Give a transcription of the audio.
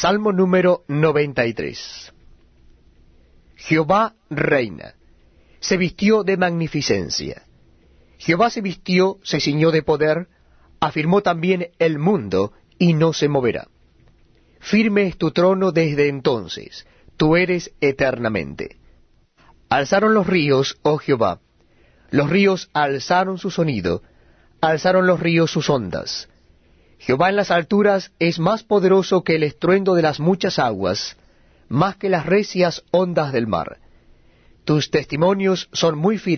Salmo número 93. Jehová reina, se vistió de magnificencia. Jehová se vistió, se ciñó de poder, afirmó también el mundo y no se moverá. Firme es tu trono desde entonces, tú eres eternamente. Alzaron los ríos, oh Jehová, los ríos alzaron su sonido, alzaron los ríos sus ondas. Jehová en las alturas es más poderoso que el estruendo de las muchas aguas, más que las recias ondas del mar. Tus testimonios son muy firmes.